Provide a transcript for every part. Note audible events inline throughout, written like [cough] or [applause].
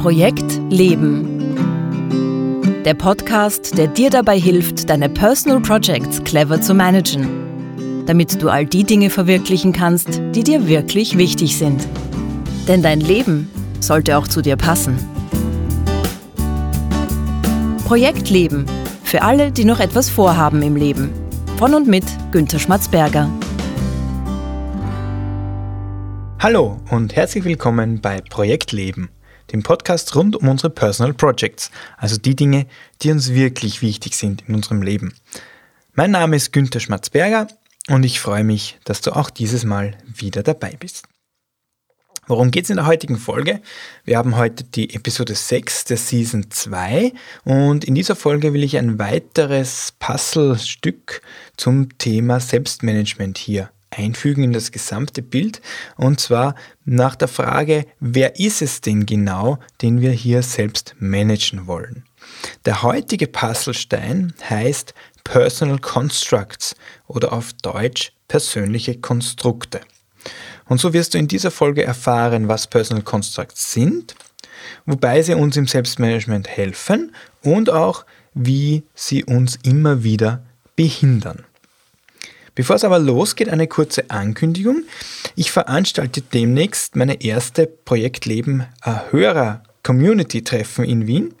Projekt Leben. Der Podcast, der dir dabei hilft, deine Personal Projects clever zu managen, damit du all die Dinge verwirklichen kannst, die dir wirklich wichtig sind. Denn dein Leben sollte auch zu dir passen. Projekt Leben. Für alle, die noch etwas vorhaben im Leben. Von und mit Günter Schmatzberger. Hallo und herzlich willkommen bei Projekt Leben dem Podcast rund um unsere Personal Projects, also die Dinge, die uns wirklich wichtig sind in unserem Leben. Mein Name ist Günther Schmatzberger und ich freue mich, dass du auch dieses Mal wieder dabei bist. Worum geht es in der heutigen Folge? Wir haben heute die Episode 6 der Season 2 und in dieser Folge will ich ein weiteres Puzzlestück zum Thema Selbstmanagement hier einfügen in das gesamte Bild und zwar nach der Frage, wer ist es denn genau, den wir hier selbst managen wollen. Der heutige Puzzlestein heißt Personal Constructs oder auf Deutsch persönliche Konstrukte. Und so wirst du in dieser Folge erfahren, was Personal Constructs sind, wobei sie uns im Selbstmanagement helfen und auch, wie sie uns immer wieder behindern. Bevor es aber losgeht, eine kurze Ankündigung. Ich veranstalte demnächst meine erste Projektleben Hörer Community Treffen in Wien.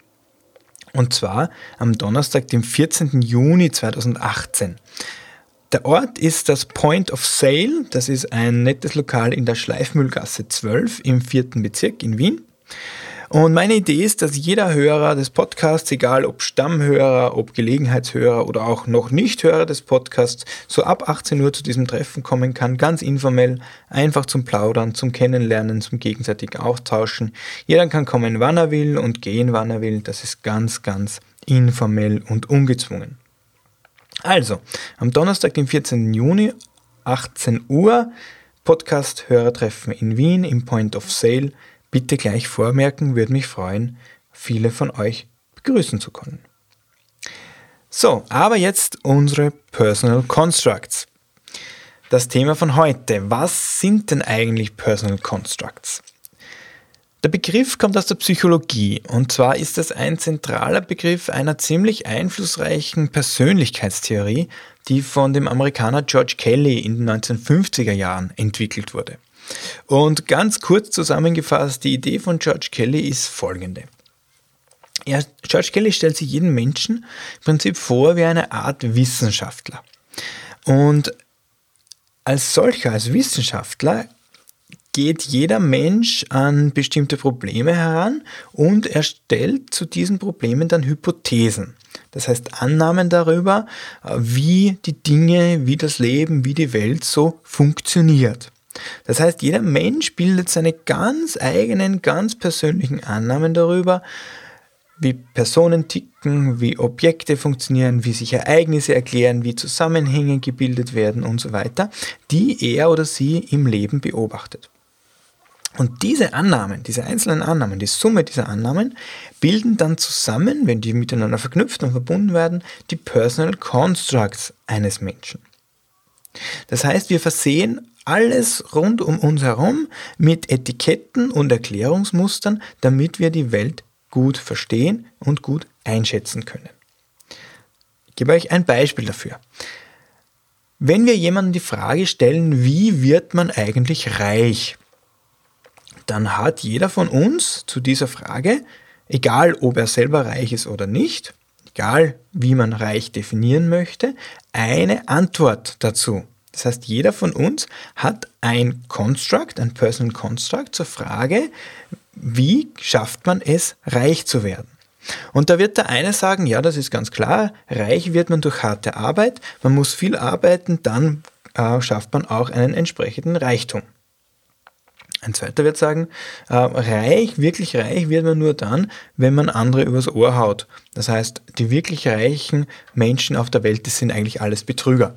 Und zwar am Donnerstag, dem 14. Juni 2018. Der Ort ist das Point of Sale. Das ist ein nettes Lokal in der Schleifmühlgasse 12 im vierten Bezirk in Wien. Und meine Idee ist, dass jeder Hörer des Podcasts, egal ob Stammhörer, ob Gelegenheitshörer oder auch noch nicht Hörer des Podcasts, so ab 18 Uhr zu diesem Treffen kommen kann, ganz informell, einfach zum Plaudern, zum Kennenlernen, zum gegenseitigen Austauschen. Jeder kann kommen, wann er will und gehen, wann er will. Das ist ganz, ganz informell und ungezwungen. Also, am Donnerstag, den 14. Juni, 18 Uhr, Podcast-Hörertreffen in Wien im Point of Sale. Bitte gleich vormerken, würde mich freuen, viele von euch begrüßen zu können. So, aber jetzt unsere Personal Constructs. Das Thema von heute. Was sind denn eigentlich Personal Constructs? Der Begriff kommt aus der Psychologie und zwar ist es ein zentraler Begriff einer ziemlich einflussreichen Persönlichkeitstheorie, die von dem Amerikaner George Kelly in den 1950er Jahren entwickelt wurde. Und ganz kurz zusammengefasst, die Idee von George Kelly ist folgende. Ja, George Kelly stellt sich jeden Menschen im Prinzip vor wie eine Art Wissenschaftler. Und als solcher, als Wissenschaftler, geht jeder Mensch an bestimmte Probleme heran und erstellt zu diesen Problemen dann Hypothesen. Das heißt Annahmen darüber, wie die Dinge, wie das Leben, wie die Welt so funktioniert. Das heißt, jeder Mensch bildet seine ganz eigenen, ganz persönlichen Annahmen darüber, wie Personen ticken, wie Objekte funktionieren, wie sich Ereignisse erklären, wie Zusammenhänge gebildet werden und so weiter, die er oder sie im Leben beobachtet. Und diese Annahmen, diese einzelnen Annahmen, die Summe dieser Annahmen, bilden dann zusammen, wenn die miteinander verknüpft und verbunden werden, die Personal Constructs eines Menschen. Das heißt, wir versehen alles rund um uns herum mit Etiketten und Erklärungsmustern, damit wir die Welt gut verstehen und gut einschätzen können. Ich gebe euch ein Beispiel dafür. Wenn wir jemandem die Frage stellen, wie wird man eigentlich reich, dann hat jeder von uns zu dieser Frage, egal ob er selber reich ist oder nicht, egal wie man reich definieren möchte, eine Antwort dazu. Das heißt, jeder von uns hat ein Construct, ein Personal Construct zur Frage, wie schafft man es, reich zu werden? Und da wird der eine sagen, ja, das ist ganz klar, reich wird man durch harte Arbeit, man muss viel arbeiten, dann äh, schafft man auch einen entsprechenden Reichtum. Ein zweiter wird sagen, äh, reich, wirklich reich wird man nur dann, wenn man andere übers Ohr haut. Das heißt, die wirklich reichen Menschen auf der Welt, das sind eigentlich alles Betrüger.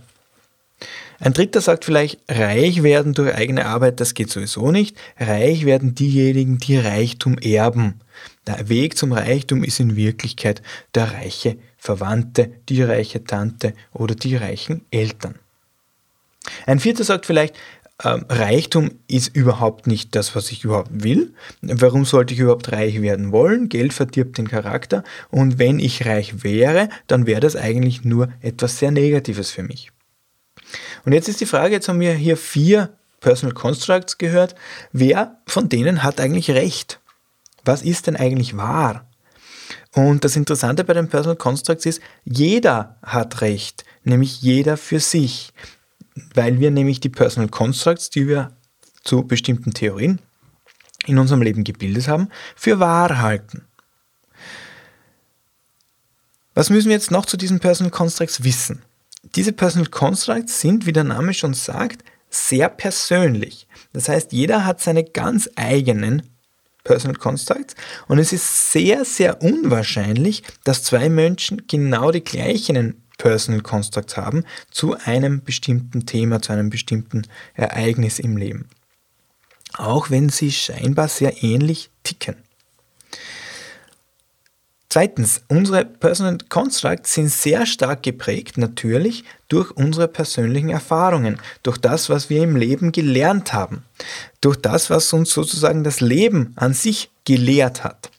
Ein dritter sagt vielleicht, reich werden durch eigene Arbeit, das geht sowieso nicht. Reich werden diejenigen, die Reichtum erben. Der Weg zum Reichtum ist in Wirklichkeit der reiche Verwandte, die reiche Tante oder die reichen Eltern. Ein vierter sagt vielleicht, ähm, Reichtum ist überhaupt nicht das, was ich überhaupt will. Warum sollte ich überhaupt reich werden wollen? Geld verdirbt den Charakter. Und wenn ich reich wäre, dann wäre das eigentlich nur etwas sehr Negatives für mich. Und jetzt ist die Frage, jetzt haben wir hier vier Personal Constructs gehört. Wer von denen hat eigentlich recht? Was ist denn eigentlich wahr? Und das Interessante bei den Personal Constructs ist, jeder hat recht, nämlich jeder für sich, weil wir nämlich die Personal Constructs, die wir zu bestimmten Theorien in unserem Leben gebildet haben, für wahr halten. Was müssen wir jetzt noch zu diesen Personal Constructs wissen? Diese Personal Constructs sind, wie der Name schon sagt, sehr persönlich. Das heißt, jeder hat seine ganz eigenen Personal Constructs und es ist sehr, sehr unwahrscheinlich, dass zwei Menschen genau die gleichen Personal Constructs haben zu einem bestimmten Thema, zu einem bestimmten Ereignis im Leben. Auch wenn sie scheinbar sehr ähnlich ticken. Zweitens, unsere Personal Constructs sind sehr stark geprägt, natürlich, durch unsere persönlichen Erfahrungen, durch das, was wir im Leben gelernt haben, durch das, was uns sozusagen das Leben an sich gelehrt hat.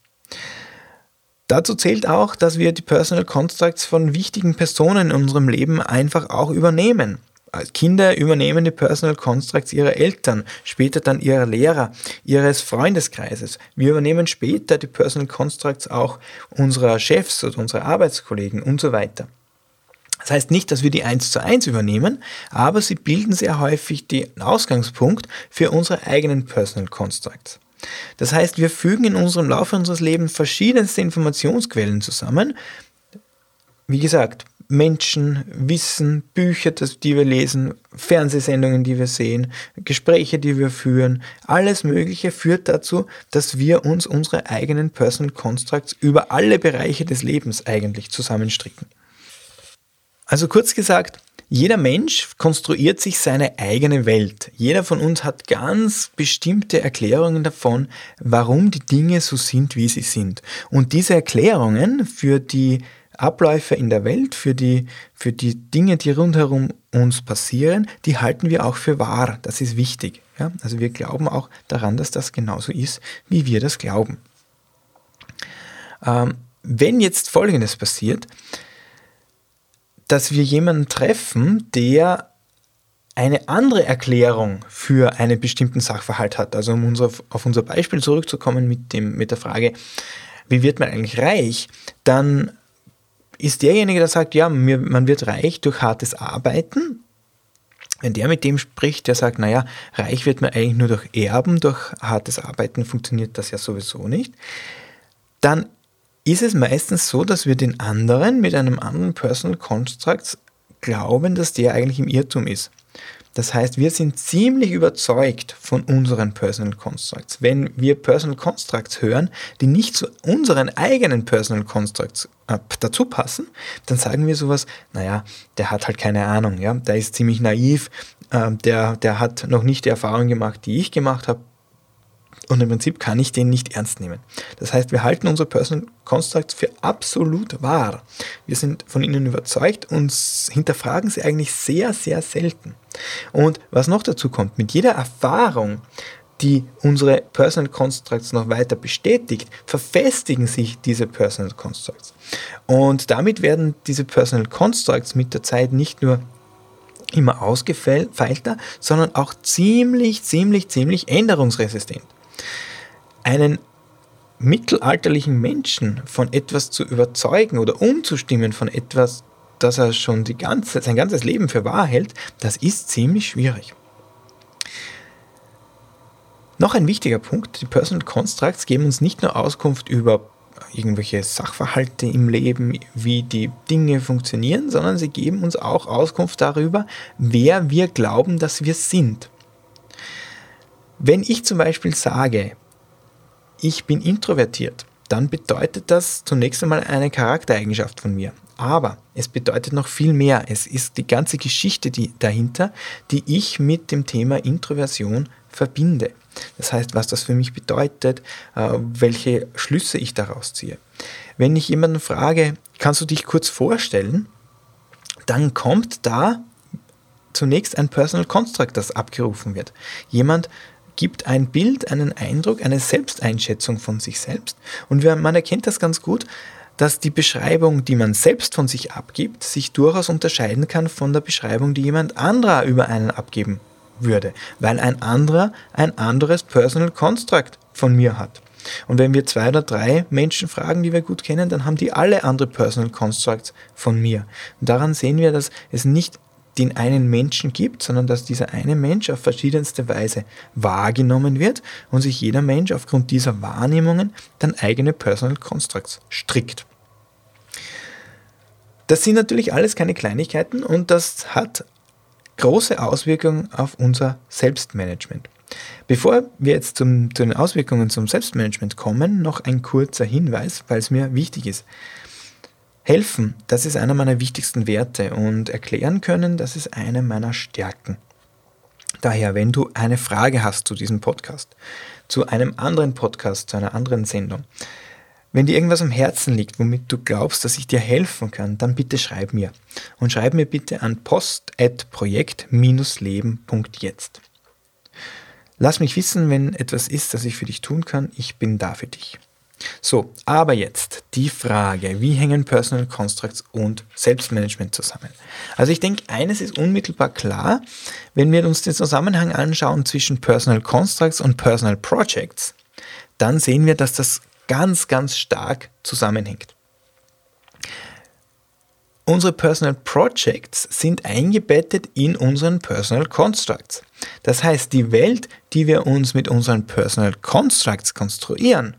Dazu zählt auch, dass wir die Personal Constructs von wichtigen Personen in unserem Leben einfach auch übernehmen. Kinder übernehmen die Personal Constructs ihrer Eltern, später dann ihrer Lehrer, ihres Freundeskreises. Wir übernehmen später die Personal Constructs auch unserer Chefs oder unserer Arbeitskollegen und so weiter. Das heißt nicht, dass wir die eins zu eins übernehmen, aber sie bilden sehr häufig den Ausgangspunkt für unsere eigenen Personal Constructs. Das heißt, wir fügen in unserem Laufe unseres Lebens verschiedenste Informationsquellen zusammen. Wie gesagt, Menschen, Wissen, Bücher, die wir lesen, Fernsehsendungen, die wir sehen, Gespräche, die wir führen, alles Mögliche führt dazu, dass wir uns unsere eigenen Personal Constructs über alle Bereiche des Lebens eigentlich zusammenstricken. Also kurz gesagt, jeder Mensch konstruiert sich seine eigene Welt. Jeder von uns hat ganz bestimmte Erklärungen davon, warum die Dinge so sind, wie sie sind. Und diese Erklärungen für die Abläufe in der Welt, für die, für die Dinge, die rundherum uns passieren, die halten wir auch für wahr. Das ist wichtig. Ja? Also wir glauben auch daran, dass das genauso ist, wie wir das glauben. Ähm, wenn jetzt Folgendes passiert, dass wir jemanden treffen, der eine andere Erklärung für einen bestimmten Sachverhalt hat. Also um unser, auf unser Beispiel zurückzukommen mit, dem, mit der Frage, wie wird man eigentlich reich, dann ist derjenige, der sagt, ja, man wird reich durch hartes Arbeiten. Wenn der mit dem spricht, der sagt, naja, reich wird man eigentlich nur durch Erben, durch hartes Arbeiten funktioniert das ja sowieso nicht, dann ist es meistens so, dass wir den anderen mit einem anderen Personal Construct glauben, dass der eigentlich im Irrtum ist. Das heißt, wir sind ziemlich überzeugt von unseren Personal Constructs. Wenn wir Personal Constructs hören, die nicht zu unseren eigenen Personal Constructs äh, dazu passen, dann sagen wir sowas, naja, der hat halt keine Ahnung, ja, der ist ziemlich naiv, äh, der, der hat noch nicht die Erfahrung gemacht, die ich gemacht habe, und im Prinzip kann ich den nicht ernst nehmen. Das heißt, wir halten unsere Personal Constructs für absolut wahr. Wir sind von ihnen überzeugt und hinterfragen sie eigentlich sehr, sehr selten. Und was noch dazu kommt, mit jeder Erfahrung, die unsere Personal Constructs noch weiter bestätigt, verfestigen sich diese Personal Constructs. Und damit werden diese Personal Constructs mit der Zeit nicht nur immer ausgefeilter, sondern auch ziemlich, ziemlich, ziemlich änderungsresistent einen mittelalterlichen Menschen von etwas zu überzeugen oder umzustimmen von etwas, das er schon die ganze, sein ganzes Leben für wahr hält, das ist ziemlich schwierig. Noch ein wichtiger Punkt, die Personal Constructs geben uns nicht nur Auskunft über irgendwelche Sachverhalte im Leben, wie die Dinge funktionieren, sondern sie geben uns auch Auskunft darüber, wer wir glauben, dass wir sind. Wenn ich zum Beispiel sage, ich bin introvertiert, dann bedeutet das zunächst einmal eine Charaktereigenschaft von mir. Aber es bedeutet noch viel mehr. Es ist die ganze Geschichte die dahinter, die ich mit dem Thema Introversion verbinde. Das heißt, was das für mich bedeutet, äh, welche Schlüsse ich daraus ziehe. Wenn ich jemanden frage, kannst du dich kurz vorstellen, dann kommt da zunächst ein Personal Construct, das abgerufen wird. Jemand gibt ein Bild, einen Eindruck, eine Selbsteinschätzung von sich selbst. Und man erkennt das ganz gut, dass die Beschreibung, die man selbst von sich abgibt, sich durchaus unterscheiden kann von der Beschreibung, die jemand anderer über einen abgeben würde, weil ein anderer ein anderes Personal Construct von mir hat. Und wenn wir zwei oder drei Menschen fragen, die wir gut kennen, dann haben die alle andere Personal Constructs von mir. Und daran sehen wir, dass es nicht den einen Menschen gibt, sondern dass dieser eine Mensch auf verschiedenste Weise wahrgenommen wird und sich jeder Mensch aufgrund dieser Wahrnehmungen dann eigene Personal Constructs strickt. Das sind natürlich alles keine Kleinigkeiten und das hat große Auswirkungen auf unser Selbstmanagement. Bevor wir jetzt zum, zu den Auswirkungen zum Selbstmanagement kommen, noch ein kurzer Hinweis, weil es mir wichtig ist. Helfen, das ist einer meiner wichtigsten Werte und erklären können, das ist eine meiner Stärken. Daher, wenn du eine Frage hast zu diesem Podcast, zu einem anderen Podcast, zu einer anderen Sendung, wenn dir irgendwas am Herzen liegt, womit du glaubst, dass ich dir helfen kann, dann bitte schreib mir. Und schreib mir bitte an post.projekt-leben.jetzt. Lass mich wissen, wenn etwas ist, das ich für dich tun kann. Ich bin da für dich. So, aber jetzt die Frage, wie hängen Personal Constructs und Selbstmanagement zusammen? Also ich denke, eines ist unmittelbar klar, wenn wir uns den Zusammenhang anschauen zwischen Personal Constructs und Personal Projects, dann sehen wir, dass das ganz, ganz stark zusammenhängt. Unsere Personal Projects sind eingebettet in unseren Personal Constructs. Das heißt, die Welt, die wir uns mit unseren Personal Constructs konstruieren,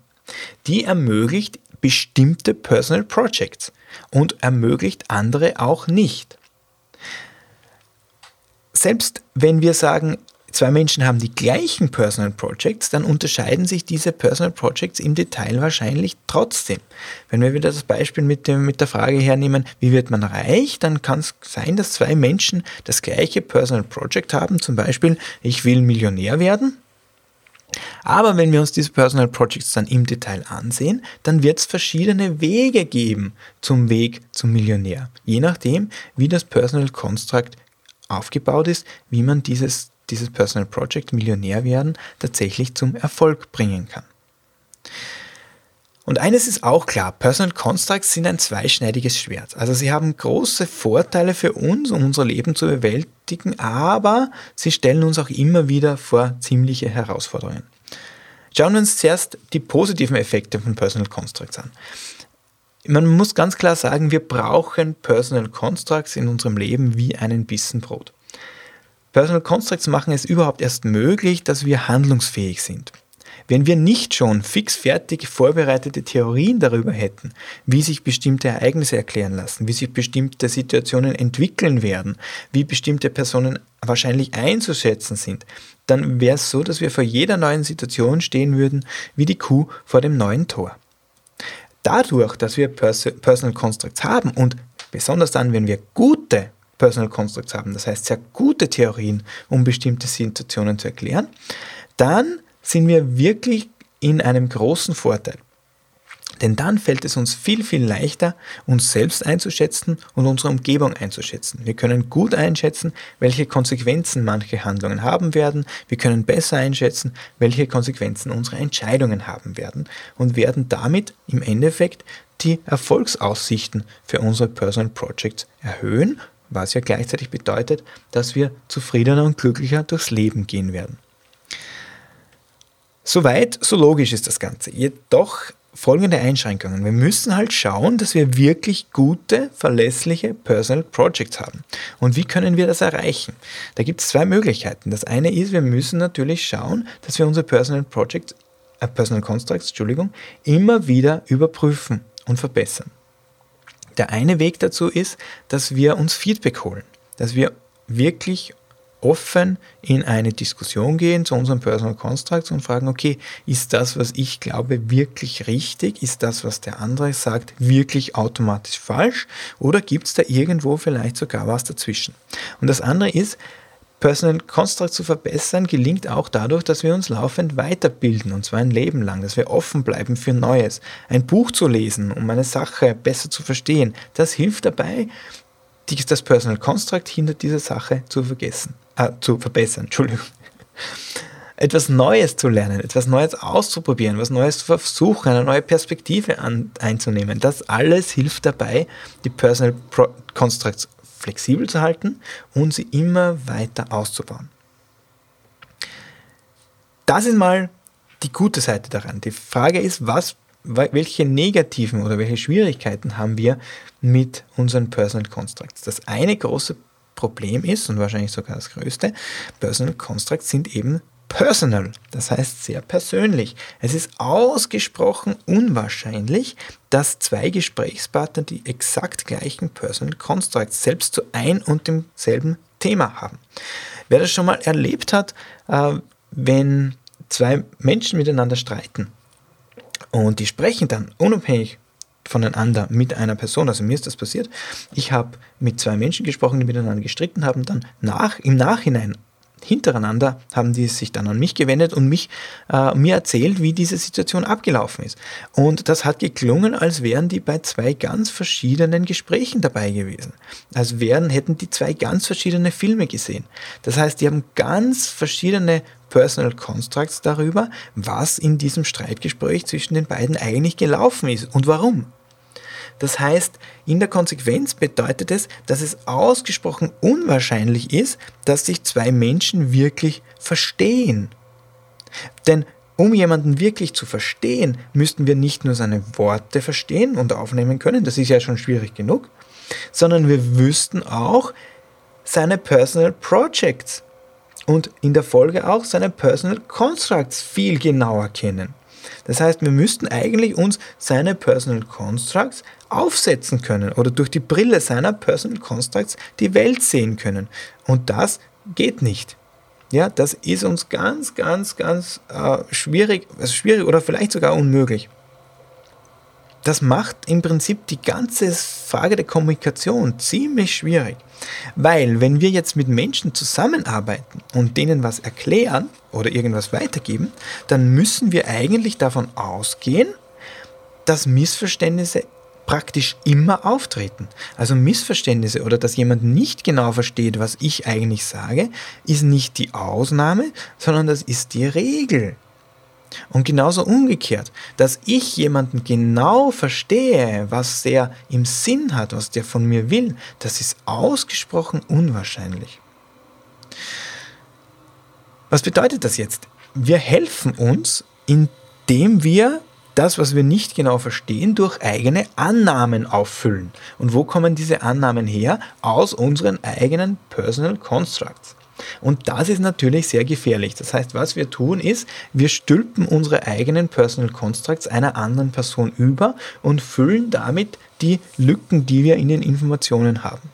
die ermöglicht bestimmte Personal Projects und ermöglicht andere auch nicht. Selbst wenn wir sagen, zwei Menschen haben die gleichen Personal Projects, dann unterscheiden sich diese Personal Projects im Detail wahrscheinlich trotzdem. Wenn wir wieder das Beispiel mit, dem, mit der Frage hernehmen, wie wird man reich, dann kann es sein, dass zwei Menschen das gleiche Personal Project haben, zum Beispiel, ich will Millionär werden. Aber wenn wir uns diese Personal Projects dann im Detail ansehen, dann wird es verschiedene Wege geben zum Weg zum Millionär. Je nachdem, wie das Personal Construct aufgebaut ist, wie man dieses dieses Personal Project Millionär werden tatsächlich zum Erfolg bringen kann. Und eines ist auch klar, Personal Constructs sind ein zweischneidiges Schwert. Also sie haben große Vorteile für uns, um unser Leben zu bewältigen, aber sie stellen uns auch immer wieder vor ziemliche Herausforderungen. Schauen wir uns zuerst die positiven Effekte von Personal Constructs an. Man muss ganz klar sagen, wir brauchen Personal Constructs in unserem Leben wie einen Bissen Brot. Personal Constructs machen es überhaupt erst möglich, dass wir handlungsfähig sind. Wenn wir nicht schon fix fertig vorbereitete Theorien darüber hätten, wie sich bestimmte Ereignisse erklären lassen, wie sich bestimmte Situationen entwickeln werden, wie bestimmte Personen wahrscheinlich einzuschätzen sind, dann wäre es so, dass wir vor jeder neuen Situation stehen würden wie die Kuh vor dem neuen Tor. Dadurch, dass wir Personal Constructs haben und besonders dann, wenn wir gute Personal Constructs haben, das heißt sehr gute Theorien, um bestimmte Situationen zu erklären, dann sind wir wirklich in einem großen Vorteil. Denn dann fällt es uns viel, viel leichter, uns selbst einzuschätzen und unsere Umgebung einzuschätzen. Wir können gut einschätzen, welche Konsequenzen manche Handlungen haben werden. Wir können besser einschätzen, welche Konsequenzen unsere Entscheidungen haben werden und werden damit im Endeffekt die Erfolgsaussichten für unsere Personal Projects erhöhen was ja gleichzeitig bedeutet, dass wir zufriedener und glücklicher durchs Leben gehen werden. Soweit, so logisch ist das Ganze. Jedoch folgende Einschränkungen. Wir müssen halt schauen, dass wir wirklich gute, verlässliche Personal Projects haben. Und wie können wir das erreichen? Da gibt es zwei Möglichkeiten. Das eine ist, wir müssen natürlich schauen, dass wir unsere Personal Projects, äh, Personal Constructs, Entschuldigung, immer wieder überprüfen und verbessern. Der eine Weg dazu ist, dass wir uns Feedback holen, dass wir wirklich offen in eine Diskussion gehen zu unseren Personal Constructs und fragen, okay, ist das, was ich glaube, wirklich richtig? Ist das, was der andere sagt, wirklich automatisch falsch? Oder gibt es da irgendwo vielleicht sogar was dazwischen? Und das andere ist, Personal Construct zu verbessern gelingt auch dadurch, dass wir uns laufend weiterbilden, und zwar ein Leben lang, dass wir offen bleiben für Neues. Ein Buch zu lesen, um eine Sache besser zu verstehen, das hilft dabei, das Personal Construct hinter dieser Sache zu vergessen, äh, zu verbessern, [laughs] Entschuldigung. Etwas Neues zu lernen, etwas Neues auszuprobieren, was Neues zu versuchen, eine neue Perspektive an, einzunehmen. Das alles hilft dabei, die Personal Pro Constructs flexibel zu halten und sie immer weiter auszubauen. Das ist mal die gute Seite daran. Die Frage ist, was, welche negativen oder welche Schwierigkeiten haben wir mit unseren Personal Constructs? Das eine große Problem ist, und wahrscheinlich sogar das größte, Personal Constructs sind eben personal, das heißt sehr persönlich. Es ist ausgesprochen unwahrscheinlich, dass zwei Gesprächspartner die exakt gleichen Personal Constructs selbst zu ein und demselben Thema haben. Wer das schon mal erlebt hat, äh, wenn zwei Menschen miteinander streiten und die sprechen dann unabhängig voneinander mit einer Person, also mir ist das passiert, ich habe mit zwei Menschen gesprochen, die miteinander gestritten haben, dann nach, im Nachhinein hintereinander haben die sich dann an mich gewendet und mich, äh, mir erzählt, wie diese Situation abgelaufen ist. Und das hat geklungen, als wären die bei zwei ganz verschiedenen Gesprächen dabei gewesen. Als wären, hätten die zwei ganz verschiedene Filme gesehen. Das heißt, die haben ganz verschiedene Personal Constructs darüber, was in diesem Streitgespräch zwischen den beiden eigentlich gelaufen ist und warum. Das heißt, in der Konsequenz bedeutet es, dass es ausgesprochen unwahrscheinlich ist, dass sich zwei Menschen wirklich verstehen. Denn um jemanden wirklich zu verstehen, müssten wir nicht nur seine Worte verstehen und aufnehmen können, das ist ja schon schwierig genug, sondern wir wüssten auch seine Personal Projects und in der Folge auch seine Personal Constructs viel genauer kennen. Das heißt, wir müssten eigentlich uns seine Personal Constructs aufsetzen können oder durch die Brille seiner Personal Constructs die Welt sehen können. Und das geht nicht. Ja, das ist uns ganz, ganz, ganz äh, schwierig, also schwierig oder vielleicht sogar unmöglich. Das macht im Prinzip die ganze Frage der Kommunikation ziemlich schwierig. Weil wenn wir jetzt mit Menschen zusammenarbeiten und denen was erklären oder irgendwas weitergeben, dann müssen wir eigentlich davon ausgehen, dass Missverständnisse praktisch immer auftreten. Also Missverständnisse oder dass jemand nicht genau versteht, was ich eigentlich sage, ist nicht die Ausnahme, sondern das ist die Regel. Und genauso umgekehrt, dass ich jemanden genau verstehe, was der im Sinn hat, was der von mir will, das ist ausgesprochen unwahrscheinlich. Was bedeutet das jetzt? Wir helfen uns, indem wir das, was wir nicht genau verstehen, durch eigene Annahmen auffüllen. Und wo kommen diese Annahmen her? Aus unseren eigenen Personal Constructs. Und das ist natürlich sehr gefährlich. Das heißt, was wir tun ist, wir stülpen unsere eigenen Personal Constructs einer anderen Person über und füllen damit die Lücken, die wir in den Informationen haben.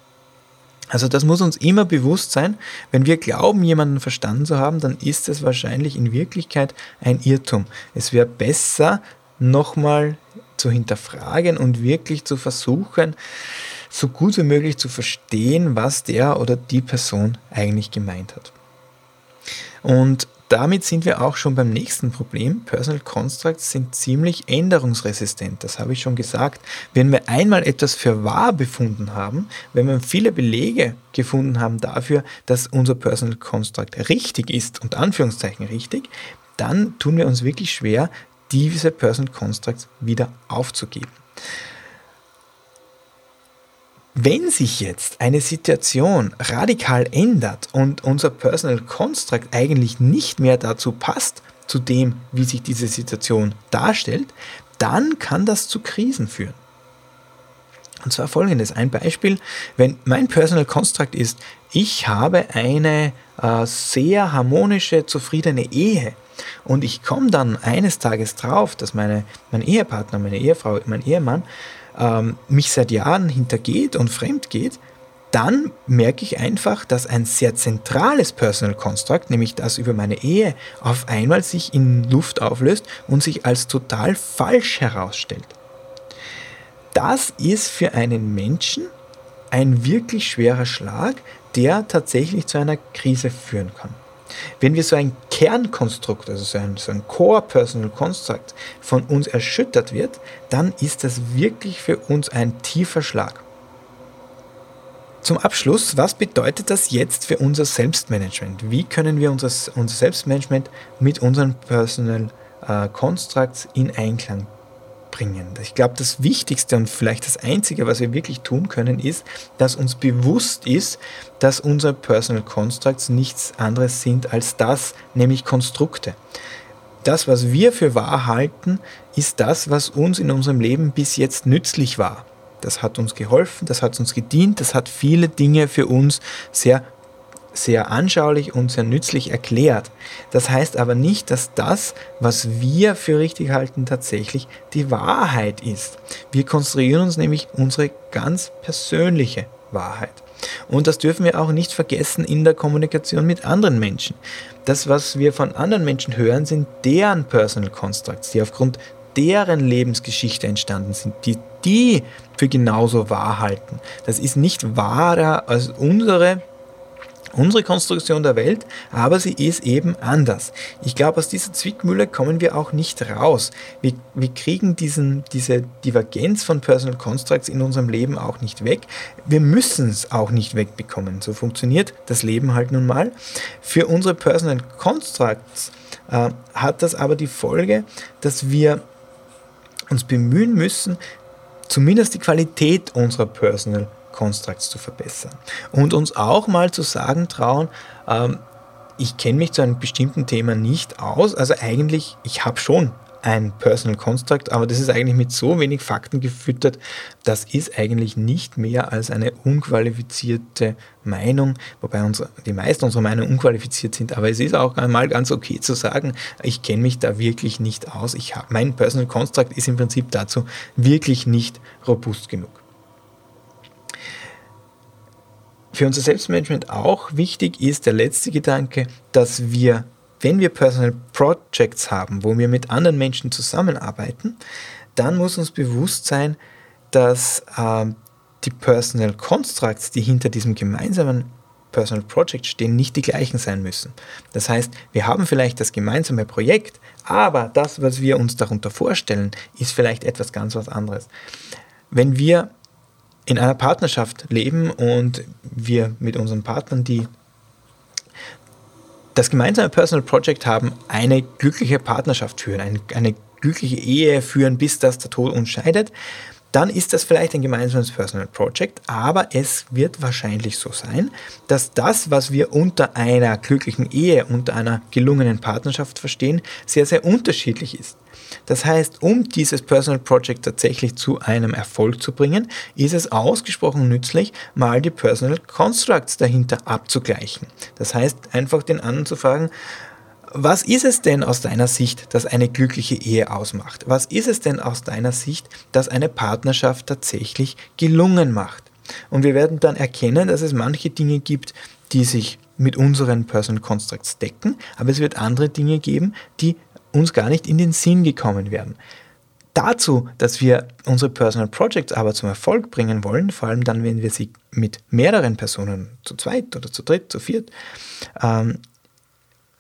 Also das muss uns immer bewusst sein. Wenn wir glauben, jemanden verstanden zu haben, dann ist es wahrscheinlich in Wirklichkeit ein Irrtum. Es wäre besser, nochmal zu hinterfragen und wirklich zu versuchen, so gut wie möglich zu verstehen, was der oder die Person eigentlich gemeint hat. Und damit sind wir auch schon beim nächsten Problem. Personal Constructs sind ziemlich änderungsresistent. Das habe ich schon gesagt. Wenn wir einmal etwas für wahr befunden haben, wenn wir viele Belege gefunden haben dafür, dass unser Personal Construct richtig ist, und Anführungszeichen richtig, dann tun wir uns wirklich schwer, diese Personal Constructs wieder aufzugeben. Wenn sich jetzt eine Situation radikal ändert und unser Personal Construct eigentlich nicht mehr dazu passt, zu dem, wie sich diese Situation darstellt, dann kann das zu Krisen führen. Und zwar folgendes, ein Beispiel, wenn mein Personal Construct ist, ich habe eine äh, sehr harmonische, zufriedene Ehe und ich komme dann eines Tages drauf, dass meine, mein Ehepartner, meine Ehefrau, mein Ehemann ähm, mich seit Jahren hintergeht und fremd geht, dann merke ich einfach, dass ein sehr zentrales Personal Construct, nämlich das über meine Ehe, auf einmal sich in Luft auflöst und sich als total falsch herausstellt. Das ist für einen Menschen ein wirklich schwerer Schlag, der tatsächlich zu einer Krise führen kann. Wenn wir so ein Kernkonstrukt, also so ein, so ein Core Personal Construct von uns erschüttert wird, dann ist das wirklich für uns ein tiefer Schlag. Zum Abschluss, was bedeutet das jetzt für unser Selbstmanagement? Wie können wir unser, unser Selbstmanagement mit unseren Personal äh, Constructs in Einklang bringen? Ich glaube, das Wichtigste und vielleicht das Einzige, was wir wirklich tun können, ist, dass uns bewusst ist, dass unsere Personal Constructs nichts anderes sind als das, nämlich Konstrukte. Das, was wir für wahr halten, ist das, was uns in unserem Leben bis jetzt nützlich war. Das hat uns geholfen, das hat uns gedient, das hat viele Dinge für uns sehr sehr anschaulich und sehr nützlich erklärt. Das heißt aber nicht, dass das, was wir für richtig halten, tatsächlich die Wahrheit ist. Wir konstruieren uns nämlich unsere ganz persönliche Wahrheit. Und das dürfen wir auch nicht vergessen in der Kommunikation mit anderen Menschen. Das, was wir von anderen Menschen hören, sind deren Personal Constructs, die aufgrund deren Lebensgeschichte entstanden sind, die die für genauso wahr halten. Das ist nicht wahrer als unsere unsere Konstruktion der Welt, aber sie ist eben anders. Ich glaube, aus dieser Zwickmühle kommen wir auch nicht raus. Wir, wir kriegen diesen, diese Divergenz von Personal Constructs in unserem Leben auch nicht weg. Wir müssen es auch nicht wegbekommen. So funktioniert das Leben halt nun mal. Für unsere Personal Constructs äh, hat das aber die Folge, dass wir uns bemühen müssen, zumindest die Qualität unserer Personal Constructs zu verbessern. Und uns auch mal zu sagen trauen, ähm, ich kenne mich zu einem bestimmten Thema nicht aus, also eigentlich, ich habe schon ein Personal Construct, aber das ist eigentlich mit so wenig Fakten gefüttert, das ist eigentlich nicht mehr als eine unqualifizierte Meinung, wobei unsere, die meisten unserer Meinungen unqualifiziert sind, aber es ist auch einmal ganz okay zu sagen, ich kenne mich da wirklich nicht aus. Ich hab, mein Personal Construct ist im Prinzip dazu wirklich nicht robust genug. Für unser Selbstmanagement auch wichtig ist der letzte Gedanke, dass wir wenn wir Personal Projects haben, wo wir mit anderen Menschen zusammenarbeiten, dann muss uns bewusst sein, dass äh, die Personal Constructs, die hinter diesem gemeinsamen Personal Project stehen, nicht die gleichen sein müssen. Das heißt, wir haben vielleicht das gemeinsame Projekt, aber das, was wir uns darunter vorstellen, ist vielleicht etwas ganz was anderes. Wenn wir in einer Partnerschaft leben und wir mit unseren Partnern die das gemeinsame Personal Project haben, eine glückliche Partnerschaft führen, eine, eine glückliche Ehe führen, bis das der Tod uns scheidet, dann ist das vielleicht ein gemeinsames Personal Project, aber es wird wahrscheinlich so sein, dass das, was wir unter einer glücklichen Ehe, unter einer gelungenen Partnerschaft verstehen, sehr, sehr unterschiedlich ist. Das heißt, um dieses Personal Project tatsächlich zu einem Erfolg zu bringen, ist es ausgesprochen nützlich, mal die Personal Constructs dahinter abzugleichen. Das heißt, einfach den anderen zu fragen, was ist es denn aus deiner Sicht, das eine glückliche Ehe ausmacht? Was ist es denn aus deiner Sicht, das eine Partnerschaft tatsächlich gelungen macht? Und wir werden dann erkennen, dass es manche Dinge gibt, die sich mit unseren Personal Constructs decken, aber es wird andere Dinge geben, die uns gar nicht in den Sinn gekommen wären. Dazu, dass wir unsere Personal Projects aber zum Erfolg bringen wollen, vor allem dann, wenn wir sie mit mehreren Personen, zu zweit oder zu dritt, zu viert, ähm,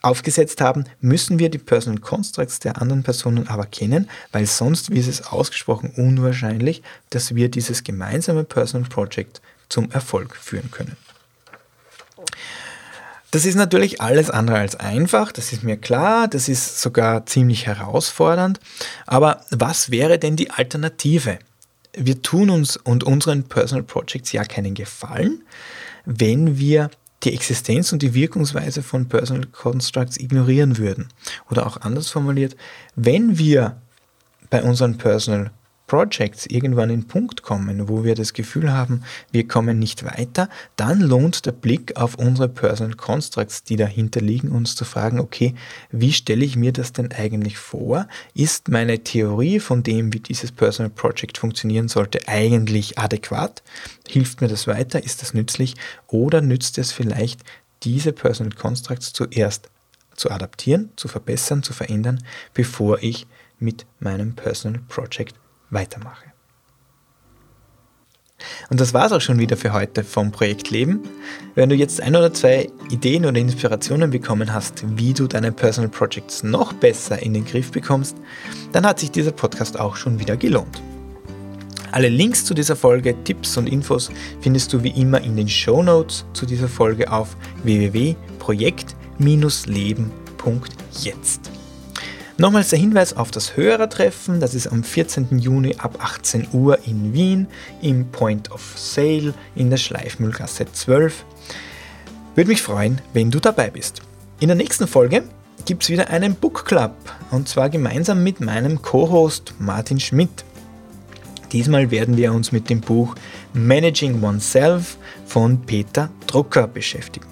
aufgesetzt haben, müssen wir die Personal Constructs der anderen Personen aber kennen, weil sonst ist es ausgesprochen unwahrscheinlich, dass wir dieses gemeinsame Personal Project zum Erfolg führen können. Das ist natürlich alles andere als einfach, das ist mir klar, das ist sogar ziemlich herausfordernd. Aber was wäre denn die Alternative? Wir tun uns und unseren Personal Projects ja keinen Gefallen, wenn wir die Existenz und die Wirkungsweise von Personal Constructs ignorieren würden. Oder auch anders formuliert, wenn wir bei unseren Personal Projects irgendwann in den Punkt kommen, wo wir das Gefühl haben, wir kommen nicht weiter, dann lohnt der Blick auf unsere Personal Constructs, die dahinter liegen, uns zu fragen, okay, wie stelle ich mir das denn eigentlich vor? Ist meine Theorie von dem, wie dieses Personal Project funktionieren sollte, eigentlich adäquat? Hilft mir das weiter? Ist das nützlich? Oder nützt es vielleicht, diese Personal Constructs zuerst zu adaptieren, zu verbessern, zu verändern, bevor ich mit meinem Personal Project weitermache. Und das war es auch schon wieder für heute vom Projekt Leben. Wenn du jetzt ein oder zwei Ideen oder Inspirationen bekommen hast, wie du deine Personal Projects noch besser in den Griff bekommst, dann hat sich dieser Podcast auch schon wieder gelohnt. Alle Links zu dieser Folge, Tipps und Infos findest du wie immer in den Show Notes zu dieser Folge auf www.projekt-leben.jetzt. Nochmals der Hinweis auf das Hörertreffen, das ist am 14. Juni ab 18 Uhr in Wien im Point of Sale in der Schleifmühlgasse 12. Würde mich freuen, wenn du dabei bist. In der nächsten Folge gibt es wieder einen Book Club und zwar gemeinsam mit meinem Co-Host Martin Schmidt. Diesmal werden wir uns mit dem Buch Managing Oneself von Peter Drucker beschäftigen.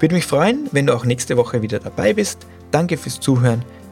Würde mich freuen, wenn du auch nächste Woche wieder dabei bist. Danke fürs Zuhören.